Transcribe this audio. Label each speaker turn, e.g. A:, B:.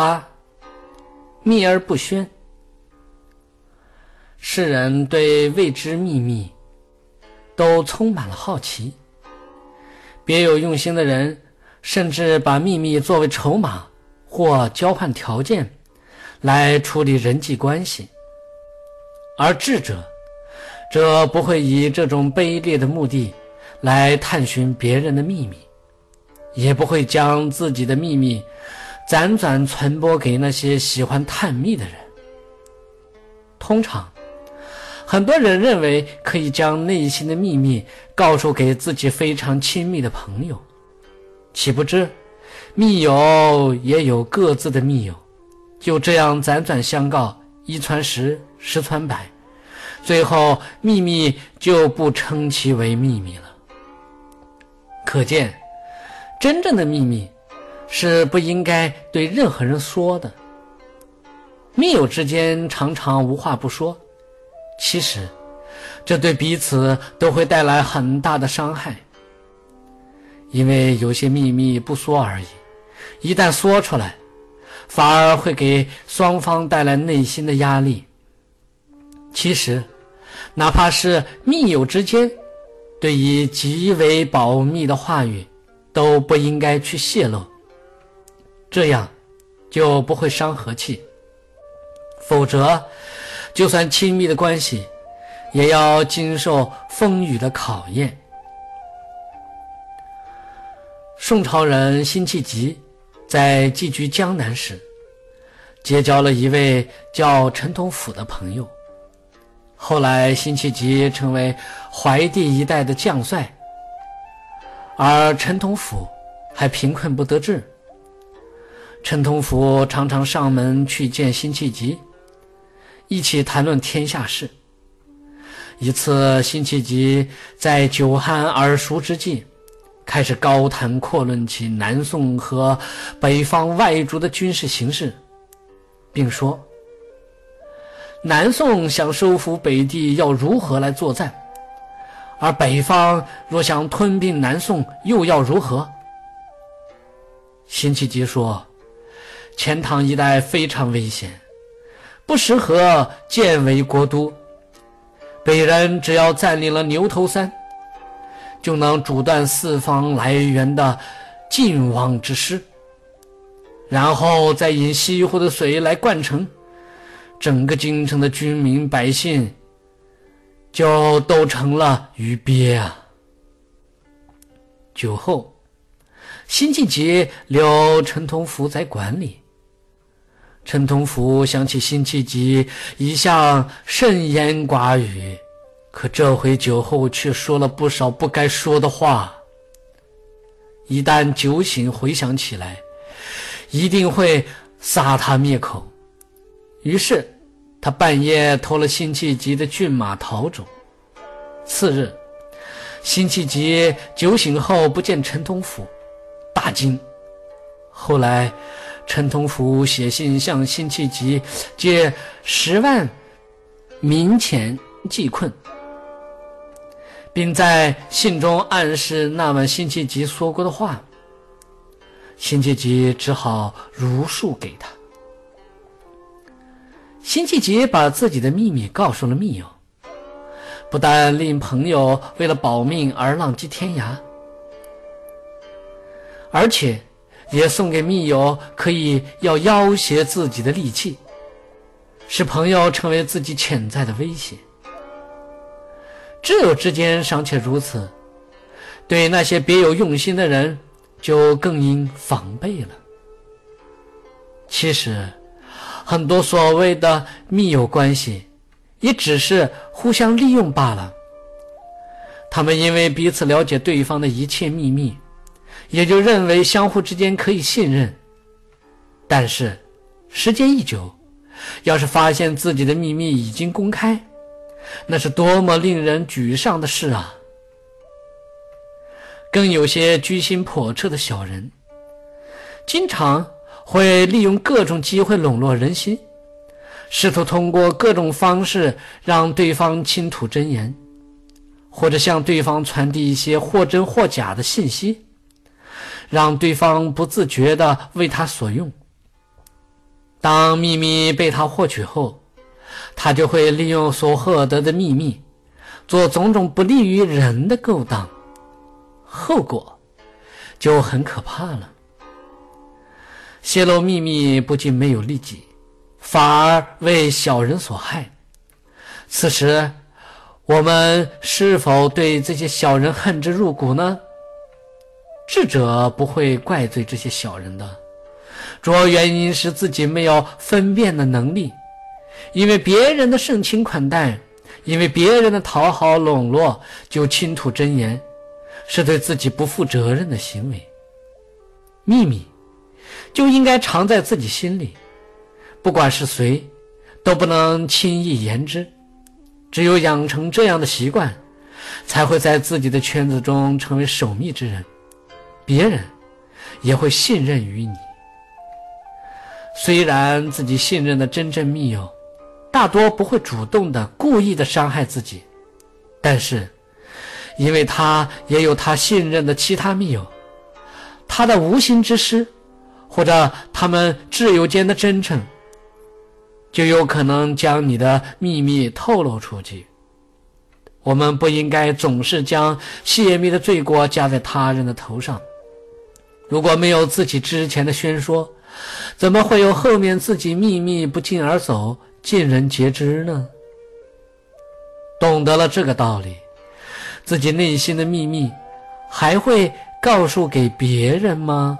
A: 八，秘而不宣。世人对未知秘密都充满了好奇，别有用心的人甚至把秘密作为筹码或交换条件来处理人际关系，而智者则不会以这种卑劣的目的来探寻别人的秘密，也不会将自己的秘密辗转传播给那些喜欢探秘的人。通常。很多人认为可以将内心的秘密告诉给自己非常亲密的朋友，岂不知密友也有各自的密友，就这样辗转相告，一传十，十传百，最后秘密就不称其为秘密了。可见，真正的秘密是不应该对任何人说的。密友之间常常无话不说。其实，这对彼此都会带来很大的伤害，因为有些秘密不说而已，一旦说出来，反而会给双方带来内心的压力。其实，哪怕是密友之间，对于极为保密的话语，都不应该去泄露，这样就不会伤和气，否则。就算亲密的关系，也要经受风雨的考验。宋朝人辛弃疾在寄居江南时，结交了一位叫陈同甫的朋友。后来，辛弃疾成为淮地一带的将帅，而陈同甫还贫困不得志。陈同甫常常上门去见辛弃疾。一起谈论天下事。一次，辛弃疾在酒酣耳熟之际，开始高谈阔论起南宋和北方外族的军事形势，并说：“南宋想收复北地，要如何来作战？而北方若想吞并南宋，又要如何？”辛弃疾说：“钱塘一带非常危险。”不适合建为国都。北人只要占领了牛头山，就能阻断四方来源的晋王之师，然后再引西湖的水来灌城，整个京城的军民百姓就都成了鱼鳖啊！酒后，辛弃疾留陈同甫在馆里。陈同甫想起辛弃疾一向慎言寡语，可这回酒后却说了不少不该说的话。一旦酒醒回想起来，一定会杀他灭口。于是，他半夜偷了辛弃疾的骏马逃走。次日，辛弃疾酒醒后不见陈同甫，大惊。后来。陈同甫写信向辛弃疾借十万冥钱济困，并在信中暗示那晚辛弃疾说过的话。辛弃疾只好如数给他。辛弃疾把自己的秘密告诉了密友，不但令朋友为了保命而浪迹天涯，而且。也送给密友，可以要要挟自己的利器，使朋友成为自己潜在的威胁。挚友之间尚且如此，对那些别有用心的人，就更应防备了。其实，很多所谓的密友关系，也只是互相利用罢了。他们因为彼此了解对方的一切秘密。也就认为相互之间可以信任，但是时间一久，要是发现自己的秘密已经公开，那是多么令人沮丧的事啊！更有些居心叵测的小人，经常会利用各种机会笼络人心，试图通过各种方式让对方倾吐真言，或者向对方传递一些或真或假的信息。让对方不自觉地为他所用，当秘密被他获取后，他就会利用所获得的秘密，做种种不利于人的勾当，后果就很可怕了。泄露秘密不仅没有利己，反而为小人所害。此时，我们是否对这些小人恨之入骨呢？智者不会怪罪这些小人的，主要原因是自己没有分辨的能力。因为别人的盛情款待，因为别人的讨好笼络，就倾吐真言，是对自己不负责任的行为。秘密就应该藏在自己心里，不管是谁，都不能轻易言之。只有养成这样的习惯，才会在自己的圈子中成为守密之人。别人也会信任于你。虽然自己信任的真正密友大多不会主动的、故意的伤害自己，但是，因为他也有他信任的其他密友，他的无心之失，或者他们挚友间的真诚，就有可能将你的秘密透露出去。我们不应该总是将泄密的罪过加在他人的头上。如果没有自己之前的宣说，怎么会有后面自己秘密不胫而走、尽人皆知呢？懂得了这个道理，自己内心的秘密还会告诉给别人吗？